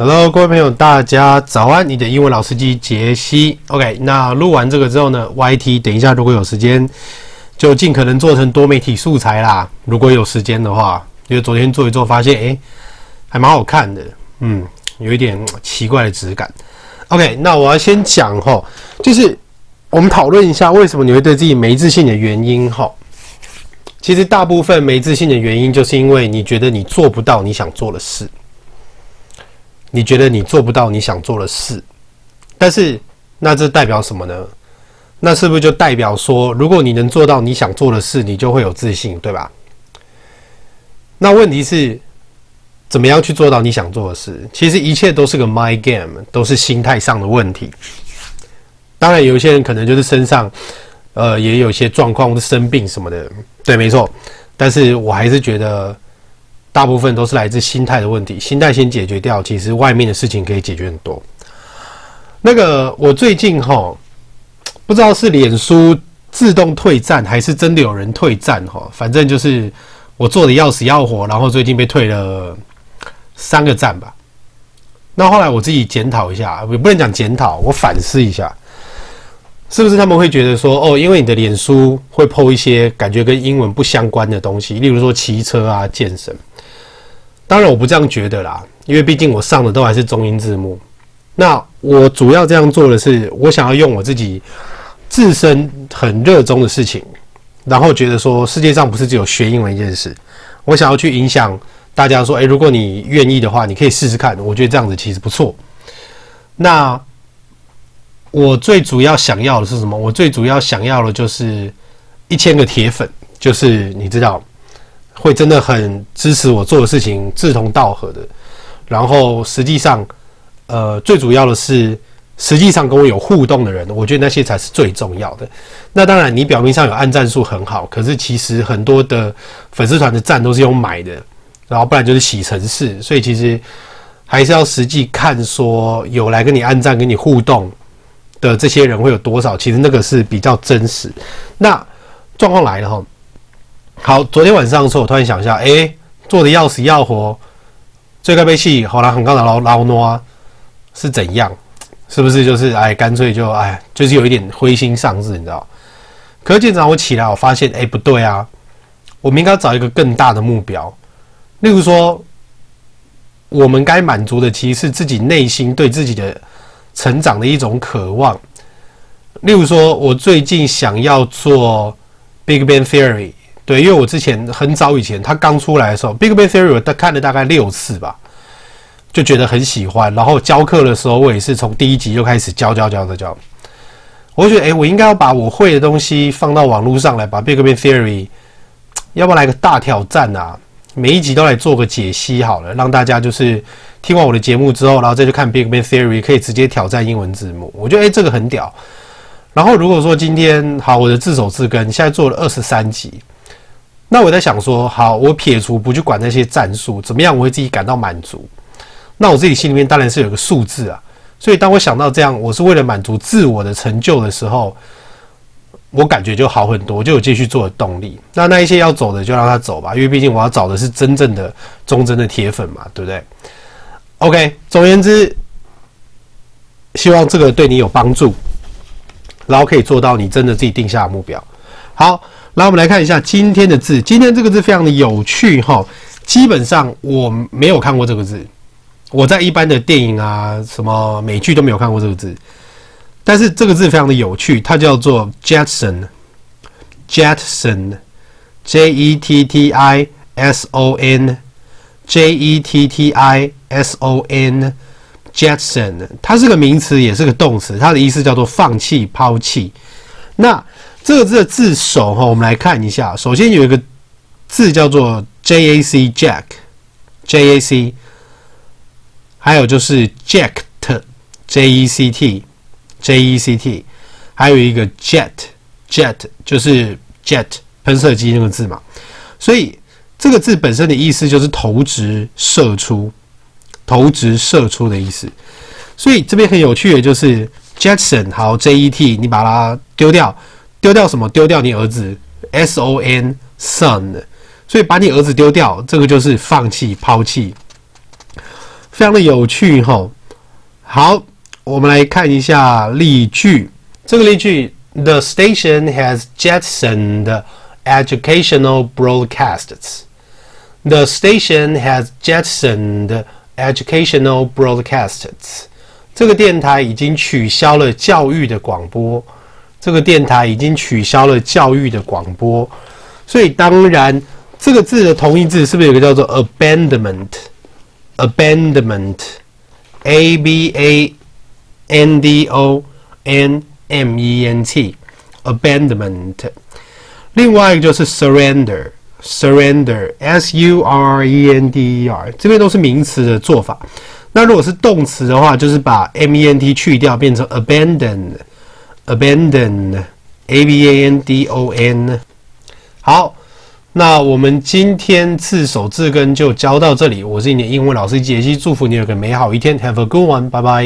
Hello，各位朋友，大家早安！你的英文老司机杰西。OK，那录完这个之后呢，YT 等一下如果有时间，就尽可能做成多媒体素材啦。如果有时间的话，因为昨天做一做，发现诶、还蛮好看的，嗯，有一点奇怪的质感。OK，那我要先讲齁，就是我们讨论一下为什么你会对自己没自信的原因齁。其实大部分没自信的原因，就是因为你觉得你做不到你想做的事。你觉得你做不到你想做的事，但是那这代表什么呢？那是不是就代表说，如果你能做到你想做的事，你就会有自信，对吧？那问题是，怎么样去做到你想做的事？其实一切都是个 my game，都是心态上的问题。当然，有些人可能就是身上，呃，也有些状况或者生病什么的，对，没错。但是我还是觉得。大部分都是来自心态的问题，心态先解决掉，其实外面的事情可以解决很多。那个我最近哈，不知道是脸书自动退赞还是真的有人退赞哈，反正就是我做的要死要活，然后最近被退了三个赞吧。那后来我自己检讨一下，也不能讲检讨，我反思一下，是不是他们会觉得说，哦，因为你的脸书会 po 一些感觉跟英文不相关的东西，例如说骑车啊、健身。当然我不这样觉得啦，因为毕竟我上的都还是中英字幕。那我主要这样做的是，我想要用我自己自身很热衷的事情，然后觉得说世界上不是只有学英文一件事，我想要去影响大家说，诶，如果你愿意的话，你可以试试看。我觉得这样子其实不错。那我最主要想要的是什么？我最主要想要的就是一千个铁粉，就是你知道。会真的很支持我做的事情，志同道合的。然后实际上，呃，最主要的是，实际上跟我有互动的人，我觉得那些才是最重要的。那当然，你表面上有按赞数很好，可是其实很多的粉丝团的赞都是用买的，然后不然就是洗城市。所以其实还是要实际看，说有来跟你按赞、跟你互动的这些人会有多少。其实那个是比较真实。那状况来了哈。好，昨天晚上的时候，我突然想一下，诶，做的要死要活，最该被气，好了，很高的劳劳诺啊是怎样？是不是就是哎，干脆就哎，就是有一点灰心丧志，你知道？可是今早我起来，我发现，哎，不对啊，我们应该找一个更大的目标。例如说，我们该满足的其实是自己内心对自己的成长的一种渴望。例如说，我最近想要做 Big Bang Theory。对，因为我之前很早以前他刚出来的时候，《Big Bang Theory》我看了大概六次吧，就觉得很喜欢。然后教课的时候，我也是从第一集就开始教教教的教。我觉得，哎，我应该要把我会的东西放到网络上来，把《Big Bang Theory》，要不要来个大挑战啊？每一集都来做个解析好了，让大家就是听完我的节目之后，然后再去看《Big Bang Theory》，可以直接挑战英文字幕。我觉得，哎，这个很屌。然后如果说今天好，我的自首自根现在做了二十三集。那我在想说，好，我撇除不去管那些战术，怎么样我会自己感到满足？那我自己心里面当然是有个数字啊。所以当我想到这样，我是为了满足自我的成就的时候，我感觉就好很多，就有继续做的动力。那那一些要走的就让他走吧，因为毕竟我要找的是真正的忠贞的铁粉嘛，对不对？OK，总而言之，希望这个对你有帮助，然后可以做到你真的自己定下的目标。好。来，我们来看一下今天的字。今天这个字非常的有趣哈，基本上我没有看过这个字，我在一般的电影啊、什么美剧都没有看过这个字。但是这个字非常的有趣，它叫做 Jetson，Jetson，J E T T I S O N，J E T T I S O N，Jetson，它是个名词，也是个动词，它的意思叫做放弃、抛弃。那这个字的字首哈，我们来看一下。首先有一个字叫做 J A C Jack，J A C，还有就是 Jacked J E C T J E C T，还有一个 Jet Jet 就是 Jet 喷射机那个字嘛。所以这个字本身的意思就是投掷、射出、投掷、射出的意思。所以这边很有趣的就是 Jetson 好 J E T，你把它丢掉。丢掉什么？丢掉你儿子，S O N son，所以把你儿子丢掉，这个就是放弃、抛弃。非常的有趣哈。好，我们来看一下例句。这个例句：The station has jettisoned educational broadcasts. The station has jettisoned educational broadcasts. 这个电台已经取消了教育的广播。这个电台已经取消了教育的广播。所以当然，这个字的同义字是不是有个叫做 abandonment？abandonment，a b a n d o n m e n t，abandonment。另外一个就是 surrender。Surrender，S U R E N D E R，这边都是名词的做法。那如果是动词的话，就是把 M E N T 去掉，变成 abandon Abandon, A B A N D O N。好，那我们今天字首字根就教到这里。我是你的英文老师杰西，祝福你有个美好一天。Have a good one，拜拜。